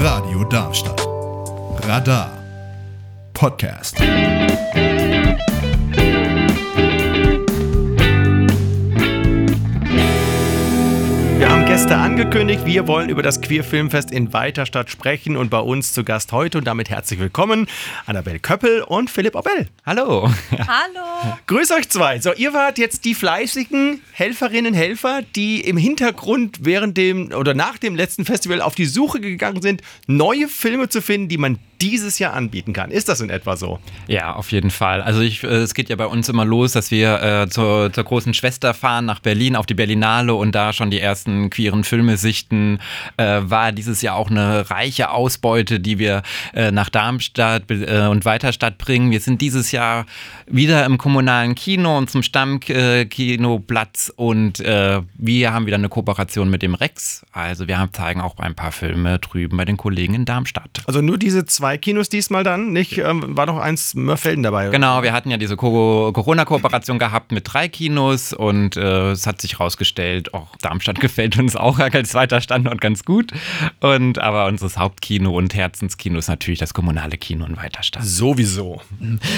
Radio Darmstadt. Radar. Podcast. Gäste angekündigt. Wir wollen über das Queer Filmfest in Weiterstadt sprechen und bei uns zu Gast heute und damit herzlich willkommen Annabelle Köppel und Philipp Obell. Hallo. Hallo. Grüß euch zwei. So, ihr wart jetzt die fleißigen Helferinnen, Helfer, die im Hintergrund während dem oder nach dem letzten Festival auf die Suche gegangen sind, neue Filme zu finden, die man dieses Jahr anbieten kann. Ist das in etwa so? Ja, auf jeden Fall. Also ich, äh, es geht ja bei uns immer los, dass wir äh, zur, zur, großen Schwester fahren nach Berlin auf die Berlinale und da schon die ersten queeren Filme sichten. Äh, war dieses Jahr auch eine reiche Ausbeute, die wir äh, nach Darmstadt äh, und Weiterstadt bringen. Wir sind dieses Jahr wieder im kommunalen Kino und zum Stammkinoplatz und äh, wir haben wieder eine Kooperation mit dem Rex. Also wir haben, zeigen auch ein paar Filme drüben bei den Kollegen in Darmstadt. Also nur diese zwei zwei Kinos diesmal dann, nicht? Ähm, war noch eins Mörfelden dabei. Genau, wir hatten ja diese Corona-Kooperation gehabt mit drei Kinos und äh, es hat sich rausgestellt, auch Darmstadt gefällt uns auch als zweiter Standort ganz gut. Und aber unser Hauptkino und Herzenskino ist natürlich das kommunale Kino in Weiterstadt. Sowieso.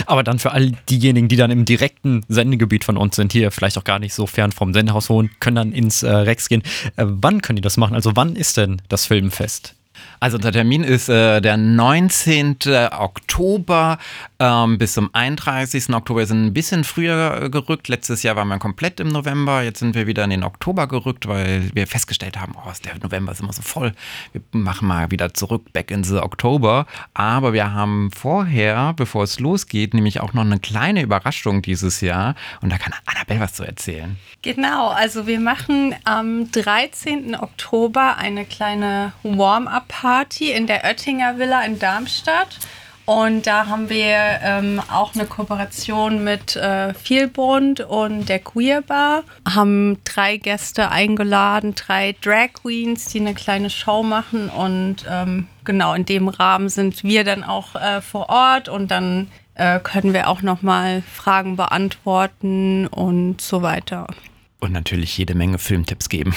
Aber dann für all diejenigen, die dann im direkten Sendegebiet von uns sind, hier vielleicht auch gar nicht so fern vom Sendehaus wohnen, können dann ins äh, Rex gehen. Äh, wann können die das machen? Also wann ist denn das Filmfest? Also unser Termin ist äh, der 19. Oktober ähm, bis zum 31. Oktober. Wir sind ein bisschen früher gerückt. Letztes Jahr waren wir komplett im November. Jetzt sind wir wieder in den Oktober gerückt, weil wir festgestellt haben, oh, der November ist immer so voll. Wir machen mal wieder zurück, back in the Oktober. Aber wir haben vorher, bevor es losgeht, nämlich auch noch eine kleine Überraschung dieses Jahr. Und da kann Annabelle was zu erzählen. Genau, also wir machen am 13. Oktober eine kleine Warm-up-Party in der Oettinger Villa in Darmstadt. Und da haben wir ähm, auch eine Kooperation mit äh, Vielbund und der Queer Bar. Haben drei Gäste eingeladen, drei Drag Queens, die eine kleine Show machen. Und ähm, genau in dem Rahmen sind wir dann auch äh, vor Ort und dann äh, können wir auch nochmal Fragen beantworten und so weiter. Und natürlich jede Menge Filmtipps geben.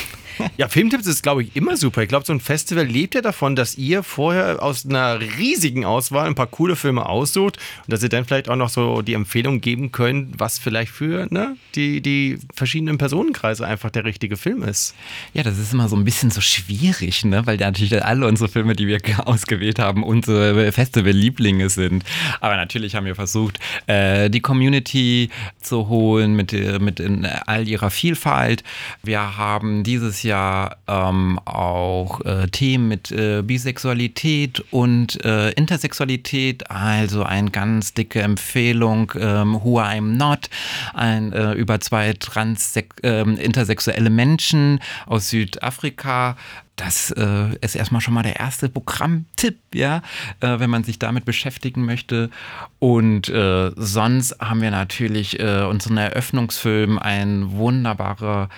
Ja, Filmtipps ist, glaube ich, immer super. Ich glaube, so ein Festival lebt ja davon, dass ihr vorher aus einer riesigen Auswahl ein paar coole Filme aussucht und dass ihr dann vielleicht auch noch so die Empfehlung geben könnt, was vielleicht für ne, die, die verschiedenen Personenkreise einfach der richtige Film ist. Ja, das ist immer so ein bisschen so schwierig, ne? weil natürlich alle unsere Filme, die wir ausgewählt haben, unsere Festival-Lieblinge sind. Aber natürlich haben wir versucht, äh, die Community zu holen mit, mit in all ihrer Vielfalt. Wir haben dieses Jahr ähm, auch äh, Themen mit äh, Bisexualität und äh, Intersexualität, also eine ganz dicke Empfehlung, ähm, Who I'm Not, ein, äh, über zwei trans ähm, intersexuelle Menschen aus Südafrika, das äh, ist erstmal schon mal der erste Programmtipp, ja, äh, wenn man sich damit beschäftigen möchte. Und äh, sonst haben wir natürlich äh, unseren Eröffnungsfilm, ein wunderbarer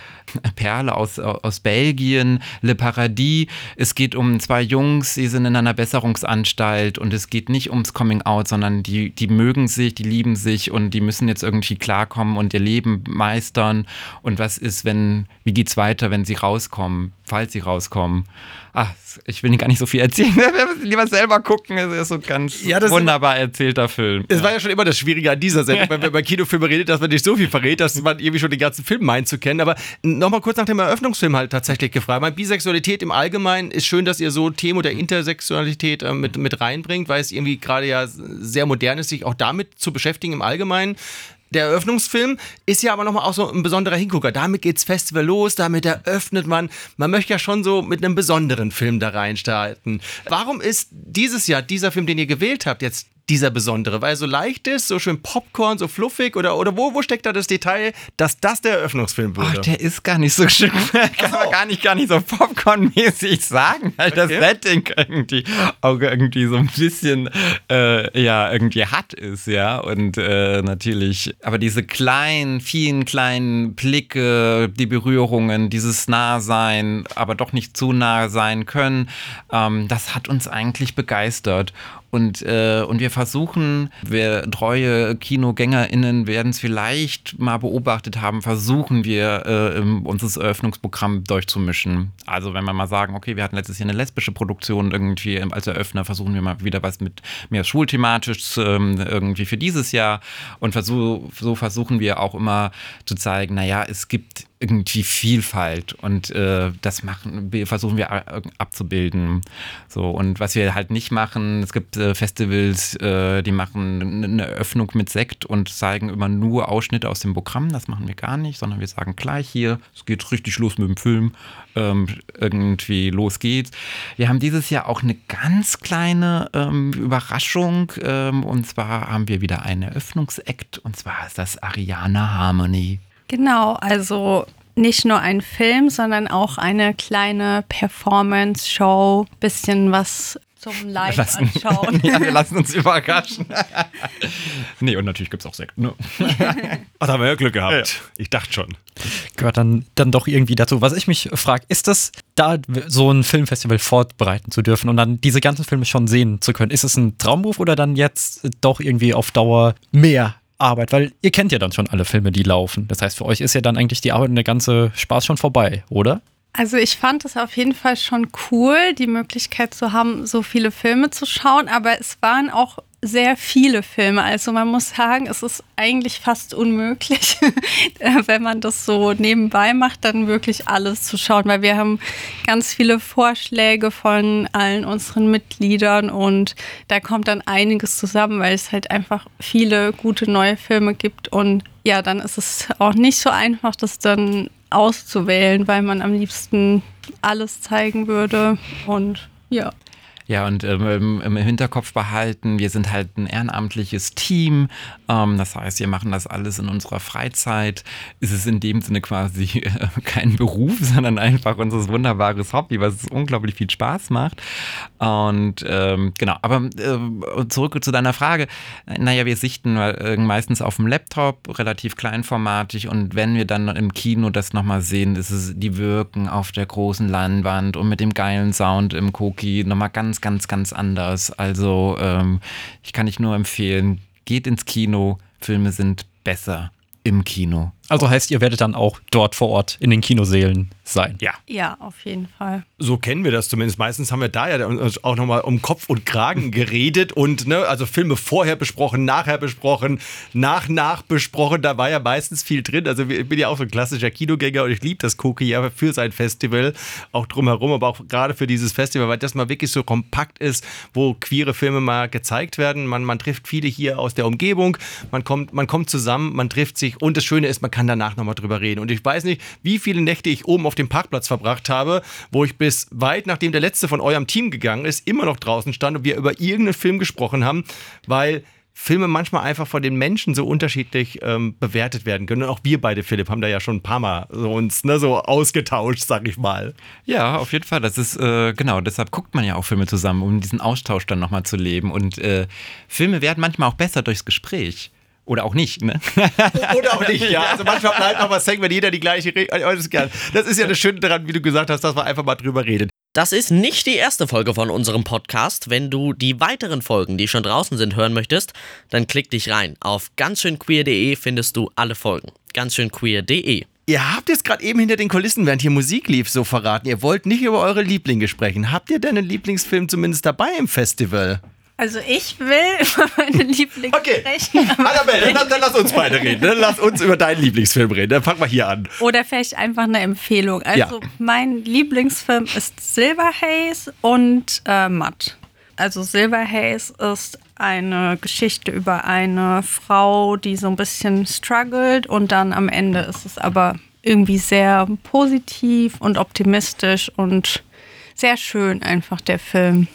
Perle aus, aus Belgien, Le Paradis. Es geht um zwei Jungs, die sind in einer Besserungsanstalt und es geht nicht ums Coming Out, sondern die, die mögen sich, die lieben sich und die müssen jetzt irgendwie klarkommen und ihr Leben meistern. Und was ist, wenn, wie geht's weiter, wenn sie rauskommen, falls sie rauskommen? Ach, ich will gar nicht so viel erzählen. Lieber selber gucken. Es ist so ein ganz ja, wunderbar erzählter Film. Es war ja schon immer das Schwierige an dieser Sendung, wenn man über Kinofilme redet, dass man nicht so viel verrät, dass man irgendwie schon den ganzen Film meint zu kennen. Aber nochmal kurz nach dem Eröffnungsfilm halt tatsächlich gefragt. Meine Bisexualität im Allgemeinen ist schön, dass ihr so Themen der Intersexualität äh, mit, mit reinbringt, weil es irgendwie gerade ja sehr modern ist, sich auch damit zu beschäftigen im Allgemeinen. Der Eröffnungsfilm ist ja aber nochmal auch so ein besonderer Hingucker. Damit geht's Festival los, damit eröffnet man. Man möchte ja schon so mit einem besonderen Film da reinstarten. Warum ist dieses Jahr dieser Film, den ihr gewählt habt, jetzt dieser besondere? Weil er so leicht ist, so schön Popcorn, so fluffig oder, oder wo, wo steckt da das Detail, dass das der Eröffnungsfilm wurde? Ach, der ist gar nicht so schön. Kann man gar nicht, gar nicht so Popcorn-mäßig sagen, weil okay. das Setting irgendwie auch irgendwie so ein bisschen, äh, ja, irgendwie hart ist, ja. Und äh, natürlich, aber diese kleinen, vielen kleinen Blicke, die Berührungen, dieses Nahsein, aber doch nicht zu nah sein können, ähm, das hat uns eigentlich begeistert. Und, äh, und wir versuchen, wir treue KinogängerInnen werden es vielleicht mal beobachtet haben, versuchen wir, äh, unser Eröffnungsprogramm durchzumischen. Also wenn wir mal sagen, okay, wir hatten letztes Jahr eine lesbische Produktion irgendwie als Eröffner, versuchen wir mal wieder was mit mehr schulthematisch ähm, irgendwie für dieses Jahr. Und versuch, so versuchen wir auch immer zu zeigen, naja, es gibt irgendwie Vielfalt und äh, das machen versuchen wir abzubilden. So und was wir halt nicht machen es gibt äh, Festivals äh, die machen eine Eröffnung mit Sekt und zeigen immer nur Ausschnitte aus dem Programm. Das machen wir gar nicht sondern wir sagen gleich hier es geht richtig los mit dem Film ähm, irgendwie los geht's. Wir haben dieses Jahr auch eine ganz kleine ähm, Überraschung ähm, und zwar haben wir wieder einen Eröffnungsakt und zwar ist das Ariana Harmony Genau, also nicht nur ein Film, sondern auch eine kleine Performance-Show, bisschen was zum Live lassen, anschauen. ja, wir lassen uns überraschen. nee, und natürlich gibt es auch Sekt. Ne? Ach, da haben wir ja Glück gehabt. Ja. Ich dachte schon. Gehört dann, dann doch irgendwie dazu. Was ich mich frage, ist das, da so ein Filmfestival fortbereiten zu dürfen und dann diese ganzen Filme schon sehen zu können, ist es ein Traumberuf oder dann jetzt doch irgendwie auf Dauer mehr Arbeit, weil ihr kennt ja dann schon alle Filme, die laufen. Das heißt, für euch ist ja dann eigentlich die Arbeit und der ganze Spaß schon vorbei, oder? Also ich fand es auf jeden Fall schon cool, die Möglichkeit zu haben, so viele Filme zu schauen, aber es waren auch sehr viele Filme. Also man muss sagen, es ist eigentlich fast unmöglich, wenn man das so nebenbei macht, dann wirklich alles zu schauen, weil wir haben ganz viele Vorschläge von allen unseren Mitgliedern und da kommt dann einiges zusammen, weil es halt einfach viele gute neue Filme gibt und ja, dann ist es auch nicht so einfach, das dann auszuwählen, weil man am liebsten alles zeigen würde und ja. Ja, und ähm, im Hinterkopf behalten, wir sind halt ein ehrenamtliches Team. Ähm, das heißt, wir machen das alles in unserer Freizeit. Es ist in dem Sinne quasi äh, kein Beruf, sondern einfach unser wunderbares Hobby, was unglaublich viel Spaß macht. Und ähm, genau, aber äh, zurück zu deiner Frage. Naja, wir sichten äh, meistens auf dem Laptop, relativ kleinformatig. Und wenn wir dann im Kino das nochmal sehen, ist es die Wirken auf der großen Leinwand und mit dem geilen Sound im Koki nochmal ganz ganz, ganz, ganz anders. Also ähm, ich kann nicht nur empfehlen, geht ins Kino, Filme sind besser im Kino. Also heißt, ihr werdet dann auch dort vor Ort in den Kinosälen sein. Ja. Ja, auf jeden Fall. So kennen wir das zumindest. Meistens haben wir da ja auch nochmal um Kopf und Kragen geredet und ne, also Filme vorher besprochen, nachher besprochen, nach nach besprochen. Da war ja meistens viel drin. Also ich bin ja auch so ein klassischer Kinogänger und ich liebe das Cookie ja für sein Festival, auch drumherum, aber auch gerade für dieses Festival, weil das mal wirklich so kompakt ist, wo queere Filme mal gezeigt werden. Man, man trifft viele hier aus der Umgebung, man kommt, man kommt zusammen, man trifft sich und das Schöne ist, man kann danach nochmal drüber reden. Und ich weiß nicht, wie viele Nächte ich oben auf dem Parkplatz verbracht habe, wo ich bis weit nachdem der letzte von eurem Team gegangen ist, immer noch draußen stand und wir über irgendeinen Film gesprochen haben, weil Filme manchmal einfach von den Menschen so unterschiedlich ähm, bewertet werden können. Und auch wir beide, Philipp, haben da ja schon ein paar Mal so uns ne, so ausgetauscht, sag ich mal. Ja, auf jeden Fall. Das ist äh, genau, deshalb guckt man ja auch Filme zusammen, um diesen Austausch dann nochmal zu leben. Und äh, Filme werden manchmal auch besser durchs Gespräch. Oder auch nicht, ne? Oder auch nicht, ja. Also manchmal bleibt noch was hängen, wenn jeder die gleiche Regel. Das ist ja das Schöne daran, wie du gesagt hast, dass wir einfach mal drüber reden. Das ist nicht die erste Folge von unserem Podcast. Wenn du die weiteren Folgen, die schon draußen sind, hören möchtest, dann klick dich rein. Auf ganzschönqueer.de findest du alle Folgen. Ganzschönqueer.de. Ihr habt jetzt gerade eben hinter den Kulissen, während hier Musik lief, so verraten. Ihr wollt nicht über eure Lieblinge sprechen. Habt ihr denn einen Lieblingsfilm zumindest dabei im Festival? Also ich will über meine Lieblings okay. sprechen. Annabelle, dann, dann, lass uns beide reden. Dann lass uns über deinen Lieblingsfilm reden. Dann fangen wir hier an. Oder vielleicht einfach eine Empfehlung. Also ja. mein Lieblingsfilm ist Silver Haze und äh, Matt. Also Silver Haze ist eine Geschichte über eine Frau, die so ein bisschen struggelt und dann am Ende ist es aber irgendwie sehr positiv und optimistisch und sehr schön einfach der Film.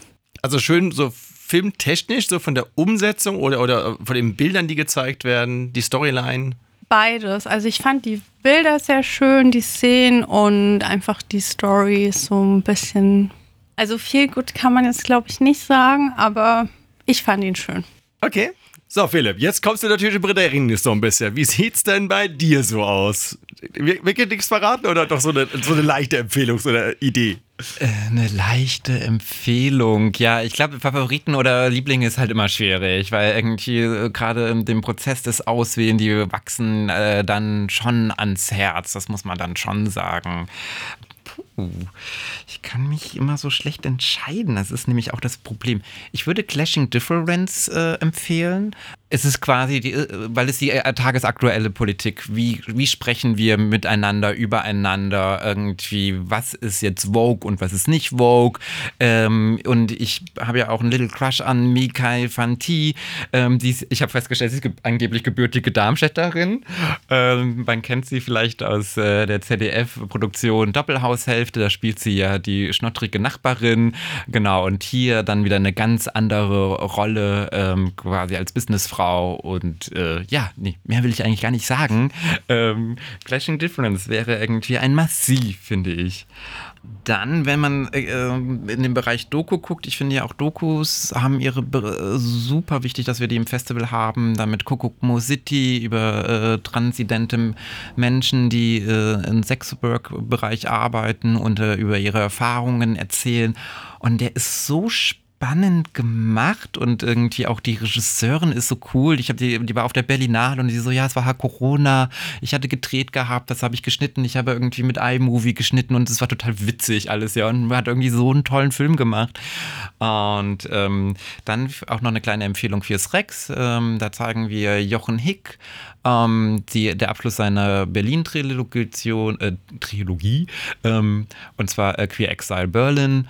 Also schön so filmtechnisch, so von der Umsetzung oder, oder von den Bildern, die gezeigt werden, die Storyline? Beides. Also ich fand die Bilder sehr schön, die Szenen und einfach die Story so ein bisschen. Also viel gut kann man jetzt, glaube ich, nicht sagen, aber ich fand ihn schön. Okay. So, Philipp, jetzt kommst du natürlich in Bredering so ein bisschen. Wie sieht's denn bei dir so aus? Wirklich nichts verraten oder doch so eine, so eine leichte Empfehlung, so eine Idee? Äh, Eine leichte Empfehlung. Ja, ich glaube, Favoriten oder Lieblinge ist halt immer schwierig, weil irgendwie äh, gerade in dem Prozess des Auswählen, die wachsen äh, dann schon ans Herz. Das muss man dann schon sagen. Puh, ich kann mich immer so schlecht entscheiden. Das ist nämlich auch das Problem. Ich würde Clashing Difference äh, empfehlen. Es ist quasi, die, äh, weil es die äh, tagesaktuelle Politik, wie, wie sprechen wir miteinander, übereinander, irgendwie, was ist jetzt Vogue und was ist nicht Vogue. Ähm, und ich habe ja auch einen Little Crush an Mikael Fanti. Ähm, ist, ich habe festgestellt, sie ist ge angeblich gebürtige Darmstädterin. Ähm, man kennt sie vielleicht aus äh, der ZDF-Produktion Doppelhaushälfte. Da spielt sie ja die schnottrige Nachbarin. Genau, und hier dann wieder eine ganz andere Rolle, ähm, quasi als Businessfrau. Und äh, ja, nee, mehr will ich eigentlich gar nicht sagen. Ähm, Clashing Difference wäre irgendwie ein Massiv, finde ich. Dann, wenn man äh, in den Bereich Doku guckt, ich finde ja auch Dokus haben ihre Be super wichtig, dass wir die im Festival haben, damit Kokomo City über äh, transidente Menschen, die äh, im Sexwork-Bereich arbeiten und äh, über ihre Erfahrungen erzählen. Und der ist so spannend spannend gemacht und irgendwie auch die Regisseurin ist so cool. Ich habe die, die war auf der Berlinale und die so, ja, es war halt Corona. Ich hatte gedreht gehabt, das habe ich geschnitten. Ich habe irgendwie mit iMovie geschnitten und es war total witzig alles, ja. Und man hat irgendwie so einen tollen Film gemacht. Und ähm, dann auch noch eine kleine Empfehlung fürs Rex. Ähm, da zeigen wir Jochen Hick, ähm, die, der Abschluss seiner Berlin-Trilogie, äh, Trilogie, ähm, und zwar äh, Queer Exile Berlin.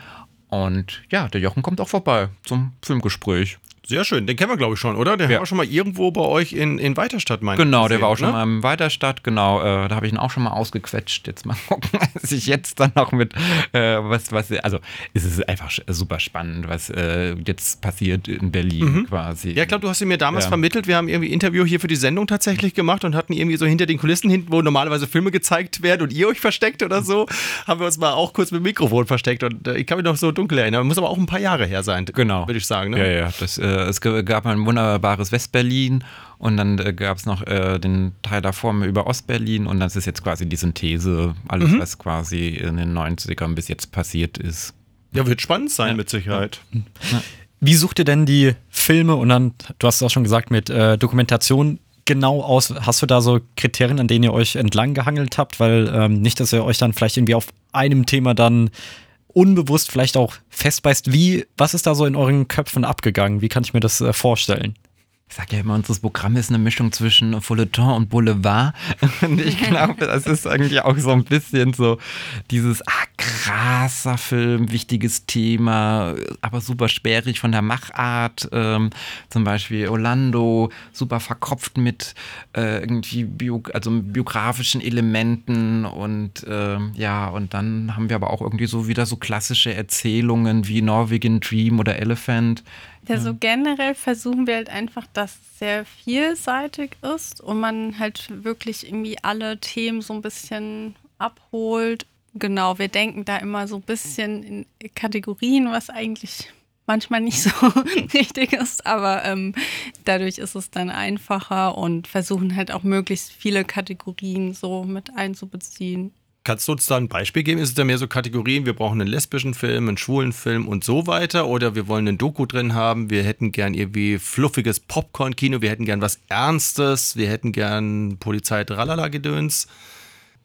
Und ja, der Jochen kommt auch vorbei zum Filmgespräch. Sehr schön, den kennen wir, glaube ich, schon, oder? Der Ja. war schon mal irgendwo bei euch in, in Weiterstadt, meine Genau, der war auch schon ne? mal im Weiterstadt, genau, äh, da habe ich ihn auch schon mal ausgequetscht. Jetzt mal gucken, was ich jetzt dann noch mit, äh, was, was, also es ist einfach super spannend, was äh, jetzt passiert in Berlin quasi. Mhm. Ja, ich glaube, du hast ihn mir damals Ja. vermittelt. Wir haben irgendwie Interview hier für die Sendung tatsächlich gemacht und hatten irgendwie so hinter den Kulissen hinten, wo normalerweise Filme gezeigt werden und ihr euch versteckt oder so, haben wir uns mal auch kurz mit dem Mikrofon versteckt und äh, ich kann mich noch so dunkel erinnern. Muss aber auch ein paar Jahre her sein, Genau. würde ich sagen. Ne? Ja, ja, das, äh, es ge- gab ein wunderbares Westberlin und dann äh, gab es noch äh, den Teil davor über Ostberlin und das ist jetzt quasi die Synthese, alles, was quasi in den 90ern bis jetzt passiert ist. Ja, wird spannend sein, mit Sicherheit. Wie sucht ihr denn die Filme und dann, du hast es auch schon gesagt, mit äh, Dokumentation genau aus? Hast du da so Kriterien, an denen ihr euch entlang gehangelt habt? Weil ähm, nicht, dass ihr euch dann vielleicht irgendwie auf einem Thema dann unbewusst vielleicht auch festbeißt. Wie, was ist da so in euren Köpfen abgegangen? Wie kann ich mir das äh, vorstellen? Ich sage ja immer, unser Programm ist eine Mischung zwischen Feuilleton und Boulevard. Und ich glaube, das ist irgendwie auch so ein bisschen so dieses, ah, krasser Film, wichtiges Thema, aber super sperrig von der Machart. Ähm, zum Beispiel Orlando, super verkopft mit äh, irgendwie bio, also biografischen Elementen und ähm, ja, und dann haben wir aber auch irgendwie so wieder so klassische Erzählungen wie Norwegian Dream oder Elephant. Ja, so generell versuchen wir halt einfach, dass es sehr vielseitig ist und man halt wirklich irgendwie alle Themen so ein bisschen abholt. Genau, wir denken da immer so ein bisschen in Kategorien, was eigentlich manchmal nicht so richtig ist, aber ähm, dadurch ist es dann einfacher und versuchen halt auch möglichst viele Kategorien so mit einzubeziehen. Kannst du uns da ein Beispiel geben? Ist es da mehr so Kategorien, wir brauchen einen lesbischen Film, einen schwulen Film und so weiter? Oder wir wollen einen Doku drin haben, wir hätten gern irgendwie fluffiges Popcorn-Kino, wir hätten gern was Ernstes, wir hätten gern Polizei-Tralala-Gedöns?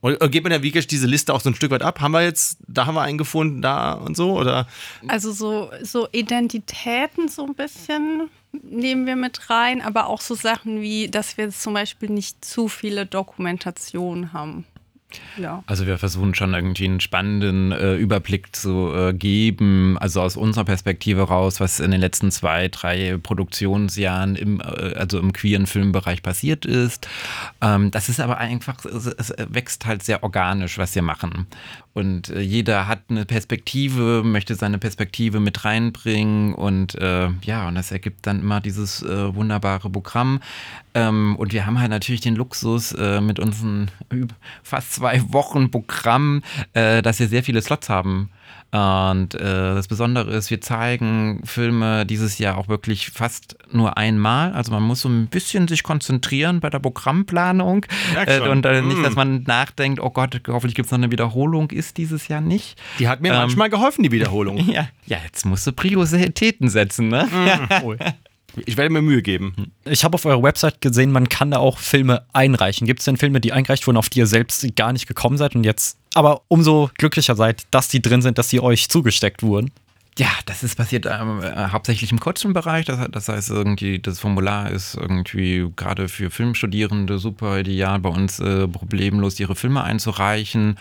Oder oder geht man ja wirklich diese Liste auch so ein Stück weit ab? Haben wir jetzt, da haben wir einen gefunden, da und so? Oder? Also so, so Identitäten so ein bisschen nehmen wir mit rein, aber auch so Sachen wie, dass wir zum Beispiel nicht zu viele Dokumentationen haben. Ja. Also wir versuchen schon irgendwie einen spannenden äh, Überblick zu äh, geben, also aus unserer Perspektive raus, was in den letzten zwei, drei Produktionsjahren im, äh, also im queeren Filmbereich passiert ist. Ähm, das ist aber einfach, es, es wächst halt sehr organisch, was wir machen. Und äh, jeder hat eine Perspektive, möchte seine Perspektive mit reinbringen und äh, ja, und das ergibt dann immer dieses äh, wunderbare Programm. Ähm, und wir haben halt natürlich den Luxus mit unseren fast zwei Wochen Programm, äh, dass wir sehr viele Slots haben. Und äh, das Besondere ist, wir zeigen Filme dieses Jahr auch wirklich fast nur einmal. Also man muss so ein bisschen sich konzentrieren bei der Programmplanung. Äh, und äh, nicht, dass Mm. man nachdenkt, oh Gott, hoffentlich gibt es noch eine Wiederholung. Ist dieses Jahr nicht. Die hat mir Ähm, manchmal geholfen, die Wiederholung. Ja, ja jetzt musst du Prioritäten setzen, ne? Ich werde mir Mühe geben. Ich habe auf eurer Website gesehen, man kann da auch Filme einreichen. Gibt es denn Filme, die eingereicht wurden, auf die ihr selbst gar nicht gekommen seid und jetzt aber umso glücklicher seid, dass die drin sind, dass sie euch zugesteckt wurden? Ja, das ist passiert ähm, äh, hauptsächlich im Kurzfilmbereich. Das, das heißt, irgendwie das Formular ist irgendwie gerade für Filmstudierende super ideal, bei uns äh, problemlos ihre Filme einzureichen.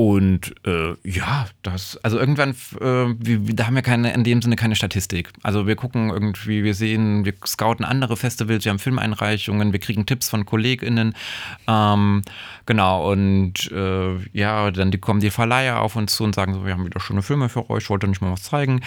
Und äh, ja, das, also irgendwann, äh, wir, da haben wir keine, in dem Sinne keine Statistik. Also wir gucken irgendwie, wir sehen, wir scouten andere Festivals, wir haben Filmeinreichungen, wir kriegen Tipps von KollegInnen. Ähm, genau, und äh, ja, dann die, kommen die Verleiher auf uns zu und sagen so, wir haben wieder schöne Filme für euch, wollt ihr nicht mal was zeigen?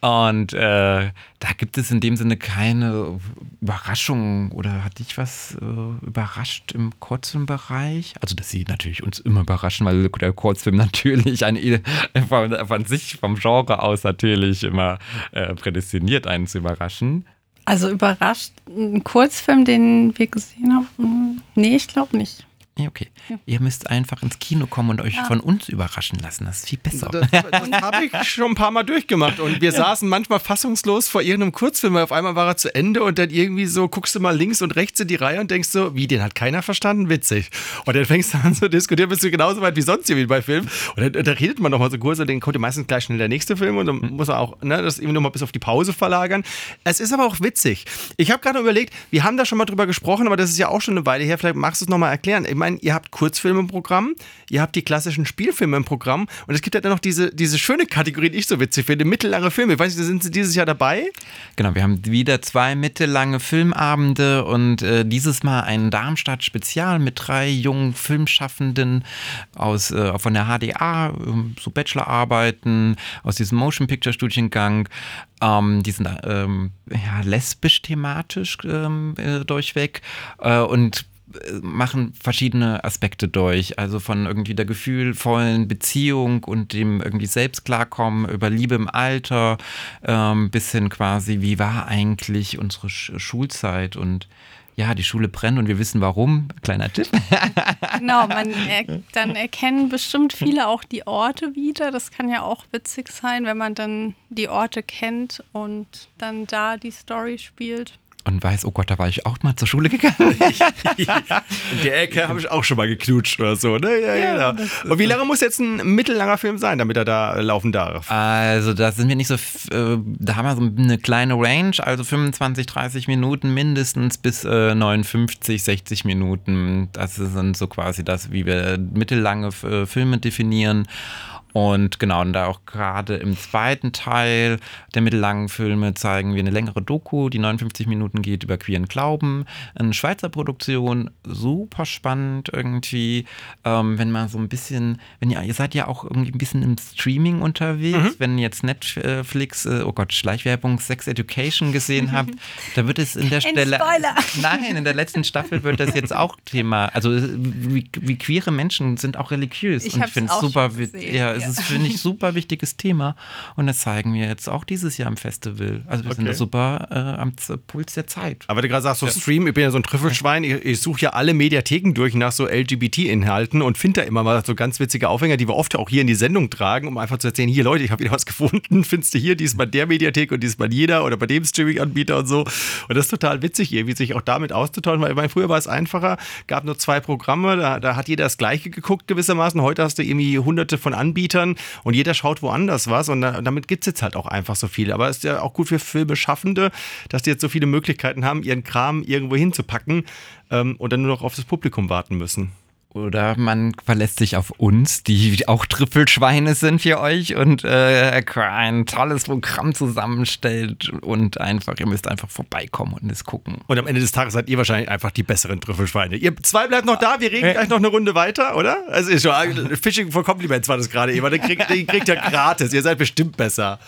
Und äh, da gibt es in dem Sinne keine Überraschung oder hat dich was äh, überrascht im Kurzfilmbereich? Also, dass sie natürlich uns immer überraschen, weil der Kurzfilm natürlich ein, von, von sich, vom Genre aus natürlich immer äh, prädestiniert, einen zu überraschen. Also überrascht, ein Kurzfilm, den wir gesehen haben? Nee, ich glaube nicht. Ja, okay. Ihr müsst einfach ins Kino kommen und euch von uns überraschen lassen. Das ist viel besser. Das, das habe ich schon ein paar Mal durchgemacht. Und wir saßen manchmal fassungslos vor irgendeinem Kurzfilm, weil auf einmal war er zu Ende und dann irgendwie so guckst du mal links und rechts in die Reihe und denkst so, wie, den hat keiner verstanden? Witzig. Und dann fängst du an zu diskutieren, bist du genauso weit wie sonst irgendwie bei Filmen. Und dann, da redet man noch mal so kurz und dann kommt ja meistens gleich schnell der nächste Film und dann muss er auch ne, das irgendwie noch mal bis auf die Pause verlagern. Es ist aber auch witzig. Ich habe gerade überlegt, wir haben da schon mal drüber gesprochen, aber das ist ja auch schon eine Weile her. Vielleicht magst du es noch mal erklären. Ich meine, ihr habt Kurzfilme im Programm, ihr habt die klassischen Spielfilme im Programm und es gibt ja dann noch diese, diese schöne Kategorie, die ich so witzig finde, mittellange Filme. Ich weiß nicht, sind sie dieses Jahr dabei? Genau, wir haben wieder zwei mittellange Filmabende und äh, dieses Mal ein Darmstadt-Spezial mit drei jungen Filmschaffenden aus, äh, von der HDA, ähm, so Bachelorarbeiten, aus diesem Motion Picture Studiengang. Ähm, die sind ähm, ja, lesbisch thematisch ähm, äh, durchweg äh, und machen verschiedene Aspekte durch. Also von irgendwie der gefühlvollen Beziehung und dem irgendwie selbst klarkommen über Liebe im Alter ähm, bis hin quasi, wie war eigentlich unsere Sch Schulzeit und ja, die Schule brennt und wir wissen warum. Kleiner Tipp. Genau, man er, dann erkennen bestimmt viele auch die Orte wieder. Das kann ja auch witzig sein, wenn man dann die Orte kennt und dann da die Story spielt. Und weiß, oh Gott, da war ich auch mal zur Schule gegangen. In der Ecke habe ich auch schon mal geknutscht oder so. Ne? Ja, genau. Und wie lange muss jetzt ein mittellanger Film sein, damit er da laufen darf? Also da sind wir nicht so, äh, da haben wir so eine kleine Range, also 25, 30 Minuten mindestens bis äh, 59, 60 Minuten. Das sind so quasi das, wie wir mittellange äh, Filme definieren. Und genau, und da auch gerade im zweiten Teil der mittellangen Filme zeigen wir eine längere Doku, die 59 Minuten geht über queeren Glauben. Eine Schweizer Produktion, super spannend irgendwie. Ähm, wenn man so ein bisschen, wenn ihr, ihr seid ja auch irgendwie ein bisschen im Streaming unterwegs, wenn ihr jetzt Netflix, äh, oh Gott, Schleichwerbung, Sex Education gesehen habt, da wird es in der Stelle. Spoiler. Nein, in der letzten Staffel wird das jetzt auch Thema. Also wie, wie queere Menschen sind auch religiös. Ich und ich finde es super, gesehen, ja, es ja. ist, finde ich, super wichtiges Thema. Und das zeigen wir jetzt auch dieses Jahr im Festival. Also wir sind Okay. da super äh, am Puls der Zeit. Aber du gerade sagst, so Stream, ich bin ja so ein Trüffelschwein, ich, ich suche ja alle Mediatheken durch nach so LGBT-Inhalten und finde da immer mal so ganz witzige Aufhänger, die wir oft auch hier in die Sendung tragen, um einfach zu erzählen, hier Leute, ich habe wieder was gefunden, findest du hier, die ist bei der Mediathek und die ist bei jeder oder bei dem Streaming-Anbieter und so. Und das ist total witzig irgendwie, sich auch damit auszutauschen, weil ich meine, früher war es einfacher, gab nur zwei Programme, da, da hat jeder das Gleiche geguckt gewissermaßen. Heute hast du irgendwie hunderte von Anbietern und jeder schaut woanders was und da, damit gibt es jetzt halt auch einfach so viel. Aber es ist ja auch gut für Filmeschaffende, dass die jetzt so viele Möglichkeiten haben, ihren Kram irgendwo hinzupacken ähm, und dann nur noch auf das Publikum warten müssen. Oder man verlässt sich auf uns, die auch Trüffelschweine sind für euch und äh, ein tolles Programm zusammenstellt und einfach, ihr müsst einfach vorbeikommen und es gucken. Und am Ende des Tages seid ihr wahrscheinlich einfach die besseren Trüffelschweine. Ihr zwei bleibt noch da, wir reden gleich noch eine Runde weiter, oder? Also ist schon, Fishing for Compliments war das gerade eben. Den kriegt, den kriegt ihr gratis. Ihr seid bestimmt besser.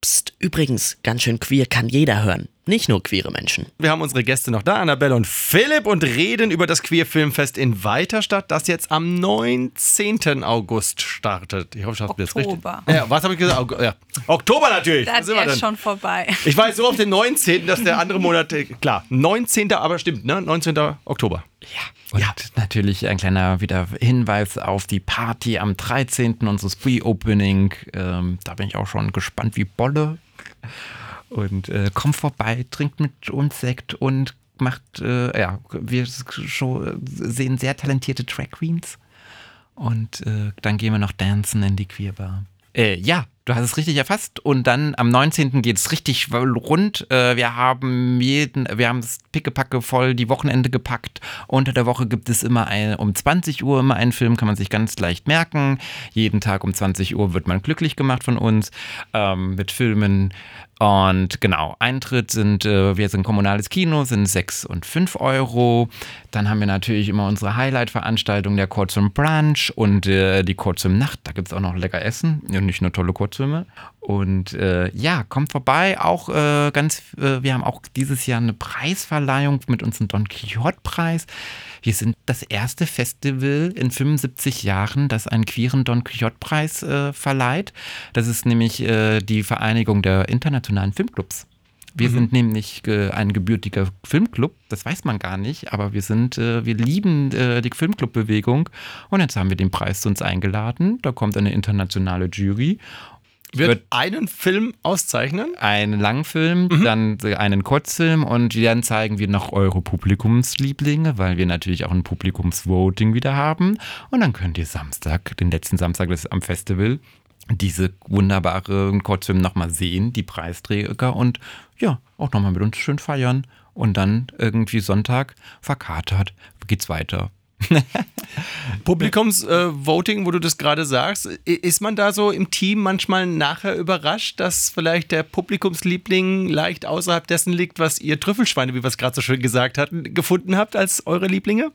Psst, übrigens, ganz schön queer kann jeder hören. Nicht nur queere Menschen. Wir haben unsere Gäste noch da, Annabelle und Philipp, und reden über das Queer Filmfest in Weiterstadt, das jetzt am 19. August startet. Ich hoffe, ich habe das richtig. Oktober. Ja, was habe ich gesagt? Ja. Oktober natürlich. Da Wo ist sind wir denn? schon vorbei. Ich weiß so auf den 19., dass der andere Monat, klar, 19. aber stimmt, ne? 19. Oktober. Und natürlich ein kleiner wieder Hinweis auf die Party am 13. unseres Pre-Opening. Ähm, da bin ich auch schon gespannt wie Bolle. Und äh, kommt vorbei, trinkt mit uns Sekt und macht, äh, ja, wir sehen sehr talentierte Drag Queens. Und äh, dann gehen wir noch dancen in die Queerbar. Äh, ja, du hast es richtig erfasst. Und dann am 19. geht es richtig rund. Äh, wir haben jeden, wir haben es pickepacke voll die Wochenende gepackt. Unter der Woche gibt es immer ein, um 20 Uhr immer einen Film, kann man sich ganz leicht merken. Jeden Tag um 20 Uhr wird man glücklich gemacht von uns ähm, mit Filmen. Und genau, Eintritt sind, äh, wir sind kommunales Kino, sind 6 und 5 Euro. Dann haben wir natürlich immer unsere Highlight-Veranstaltung, der Kurzfilm Brunch und äh, die Kurzfilm Nacht. Da gibt es auch noch lecker Essen und nicht nur tolle Kurzfilme. Und äh, ja, kommt vorbei. Auch äh, ganz, äh, wir haben auch dieses Jahr eine Preisverleihung mit unserem Don Quixote-Preis. Wir sind das erste Festival in 75 Jahren, das einen queeren Don Quixote-Preis äh, verleiht. Das ist nämlich äh, die Vereinigung der internationalen Filmclubs. Wir sind nämlich äh, ein gebürtiger Filmclub, das weiß man gar nicht, aber wir sind, äh, wir lieben äh, die Filmclub-Bewegung und jetzt haben wir den Preis zu uns eingeladen. Da kommt eine internationale Jury Wird, Wird- einen Film auszeichnen? einen Langfilm, dann einen Kurzfilm und dann zeigen wir noch eure Publikumslieblinge, weil wir natürlich auch ein Publikumsvoting wieder haben. Und dann könnt ihr Samstag, den letzten Samstag des, am Festival, diese wunderbaren Kurzfilm nochmal sehen, die Preisträger und ja, auch nochmal mit uns schön feiern. Und dann irgendwie Sonntag verkatert geht's weiter. Publikumsvoting, wo du das gerade sagst, ist man da so im Team manchmal nachher überrascht, dass vielleicht der Publikumsliebling leicht außerhalb dessen liegt, was ihr Trüffelschweine, wie wir es gerade so schön gesagt hatten, gefunden habt als eure Lieblinge?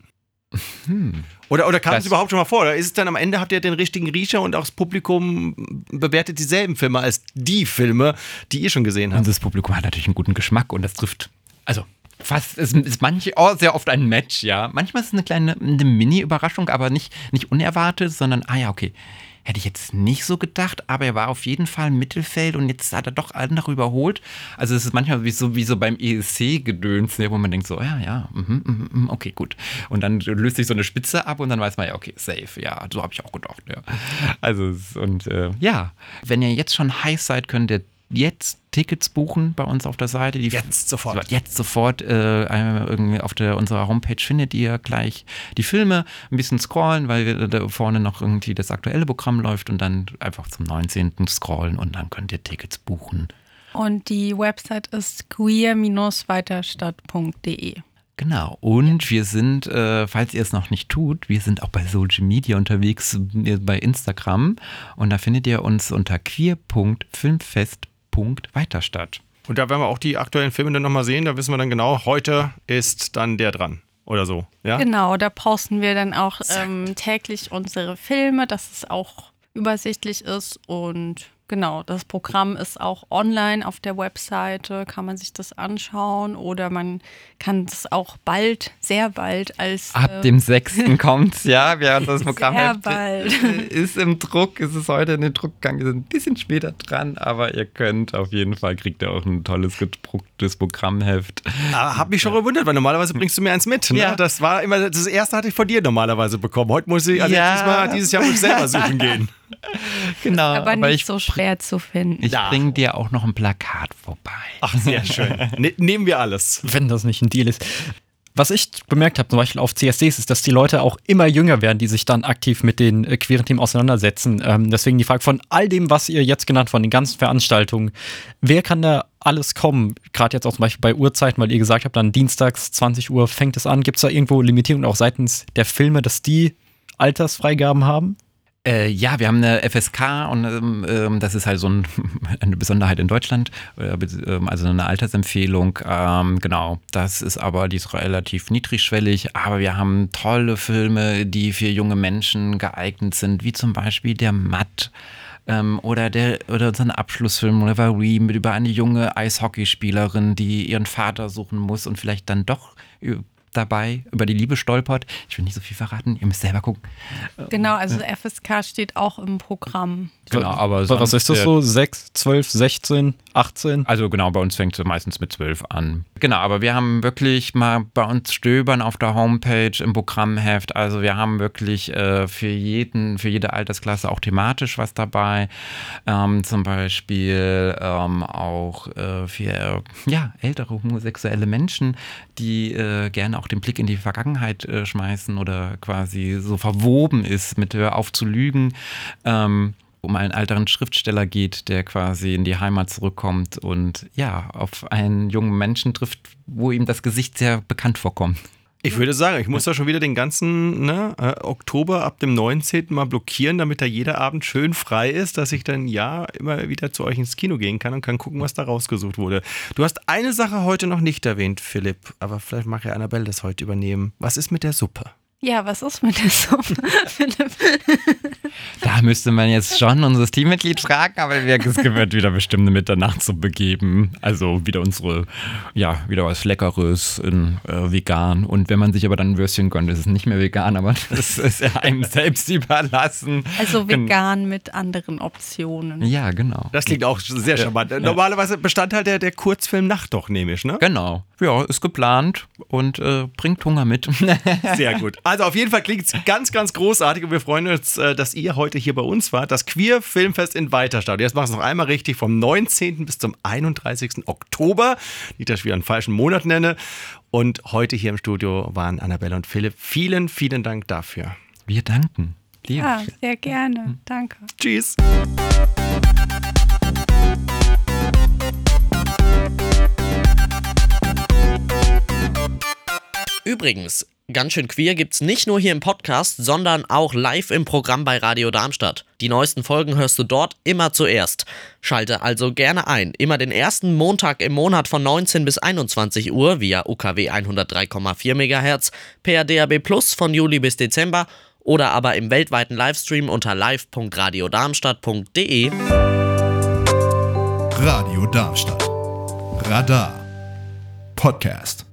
Oder, oder kam Das- es überhaupt schon mal vor? Oder ist es dann am Ende, habt ihr den richtigen Riecher und auch das Publikum bewertet dieselben Filme als die Filme, die ihr schon gesehen habt? Unser Publikum hat natürlich einen guten Geschmack und das trifft, also fast, es ist manche, oh, sehr oft ein Match, ja. Manchmal ist es eine kleine eine Mini-Überraschung, aber nicht, nicht unerwartet, sondern, ah ja, okay. Hätte ich jetzt nicht so gedacht, aber er war auf jeden Fall im Mittelfeld und jetzt hat er doch andere überholt. Also es ist manchmal wie so, wie so beim ESC-Gedöns, ne, wo man denkt so, ja, ja, mhm, mhm, mhm, okay, gut. Und dann löst sich so eine Spitze ab und dann weiß man ja, okay, safe, ja, so habe ich auch gedacht, ja. Also und äh, ja, wenn ihr jetzt schon heiß seid, könnt ihr jetzt Tickets buchen bei uns auf der Seite. Die Jetzt sofort. Jetzt sofort äh, äh, irgendwie auf der, unserer Homepage findet ihr gleich die Filme. Ein bisschen scrollen, weil da vorne noch irgendwie das aktuelle Programm läuft und dann einfach zum 19. scrollen und dann könnt ihr Tickets buchen. Und die Website ist queer-weiterstadt.de. Genau. Und wir sind, äh, falls ihr es noch nicht tut, wir sind auch bei Social Media unterwegs, äh, bei Instagram. Und da findet ihr uns unter queer.filmfest.weiterstadt. Und da werden wir auch die aktuellen Filme dann nochmal sehen. Da wissen wir dann genau, heute ist dann der dran. Oder so. Ja? Genau, da posten wir dann auch ähm, täglich unsere Filme, dass es auch übersichtlich ist. Und genau, das Programm ist auch online auf der Webseite, kann man sich das anschauen oder man kann es auch bald, sehr bald als Ab äh, dem 6. kommt's, ja. Wir haben das Programm Sehr bald. ist im Druck. Es ist heute in den Druck gegangen. Wir sind ein bisschen später dran, aber ihr könnt auf jeden Fall, kriegt ihr auch ein tolles gedrucktes Programmheft. Ah, hab mich schon gewundert, weil normalerweise bringst du mir eins mit. Ne? Ja. Das war immer, das erste hatte ich von dir normalerweise bekommen. Heute muss ich, also Ja. dieses, Mal, dieses Jahr muss ich selber suchen gehen. Genau. aber nicht ich, so schwer zu finden. ich Ja. bringe dir auch noch ein Plakat vorbei. Ach, sehr schön. Ne, nehmen wir alles. wenn das nicht ein Deal ist. Was ich bemerkt habe, zum Beispiel auf CSDs, ist, dass die Leute auch immer jünger werden, die sich dann aktiv mit den äh, queeren Themen auseinandersetzen. Ähm, deswegen die Frage von all dem, was ihr jetzt genannt, von den ganzen Veranstaltungen, wer kann da alles kommen? Gerade jetzt auch zum Beispiel bei Uhrzeiten, weil ihr gesagt habt, dann dienstags 20 Uhr fängt es an. Gibt es da irgendwo Limitierungen auch seitens der Filme, dass die Altersfreigaben haben? Äh, ja, wir haben eine FSK und ähm, ähm, das ist halt so ein, eine Besonderheit in Deutschland, äh, ähm, also eine Altersempfehlung. Ähm, genau, das ist aber, die ist relativ niedrigschwellig, aber wir haben tolle Filme, die für junge Menschen geeignet sind, wie zum Beispiel der Matt. Ähm, oder, der, oder unseren Abschlussfilm Reverie mit über eine junge Eishockeyspielerin, die ihren Vater suchen muss und vielleicht dann doch dabei über die Liebe stolpert. Ich will nicht so viel verraten, ihr müsst selber gucken. Genau, also FSK steht auch im Programm. Genau, aber Was ist das so? 6, 12, 16, 18? Also genau, bei uns fängt es meistens mit 12 an. Genau, aber wir haben wirklich mal bei uns stöbern auf der Homepage im Programmheft. Also wir haben wirklich äh, für jeden, für jede Altersklasse auch thematisch was dabei. Ähm, zum Beispiel ähm, auch äh, für äh, ja, ältere homosexuelle Menschen, die äh, gerne auch den Blick in die Vergangenheit äh, schmeißen oder quasi so verwoben ist mit Hör auf zu lügen. Ähm, um einen älteren Schriftsteller geht, der quasi in die Heimat zurückkommt und ja, auf einen jungen Menschen trifft, wo ihm das Gesicht sehr bekannt vorkommt. Ich würde sagen, ich muss da schon wieder den ganzen ne, äh, Oktober ab dem 19. mal blockieren, damit da jeder Abend schön frei ist, dass ich dann ja immer wieder zu euch ins Kino gehen kann und kann gucken, was da rausgesucht wurde. Du hast eine Sache heute noch nicht erwähnt, Philipp, aber vielleicht mag ja Annabelle das heute übernehmen. Was ist mit der Suppe? Ja, was ist mit der Suppe, Philipp? Da müsste man jetzt schon unser Teammitglied fragen, aber wir, es wird wieder bestimmt eine Mitternachtssuppe geben. Also wieder unsere, ja, wieder was Leckeres in äh, vegan. Und wenn man sich aber dann ein Würstchen gönnt, ist es nicht mehr vegan, aber das ist ja einem selbst überlassen. Also vegan mit anderen Optionen. Ja, genau. Das klingt auch sehr charmant. Normalerweise Bestandteil der, der Kurzfilm Nacht doch, nehme ich, ne? Genau. Ja, ist geplant und äh, bringt Hunger mit. Sehr gut. Also auf jeden Fall klingt es ganz, ganz großartig und wir freuen uns, äh, dass ihr heute hier bei uns wart. Das Queer Filmfest in Weiterstadt. Jetzt machen wir es noch einmal richtig vom 19. bis zum 31. Oktober. Nicht, dass ich wieder einen falschen Monat nenne. Und heute hier im Studio waren Annabelle und Philipp. Vielen, vielen Dank dafür. Wir danken. Dir. Ja, sehr gerne. Danke. Tschüss. Übrigens, ganz schön queer gibt's nicht nur hier im Podcast, sondern auch live im Programm bei Radio Darmstadt. Die neuesten Folgen hörst du dort immer zuerst. Schalte also gerne ein. Immer den ersten Montag im Monat von 19 bis 21 Uhr via UKW 103,4 MHz, per DAB Plus von Juli bis Dezember oder aber im weltweiten Livestream unter live.radiodarmstadt.de. Radio Darmstadt. Radar. Podcast.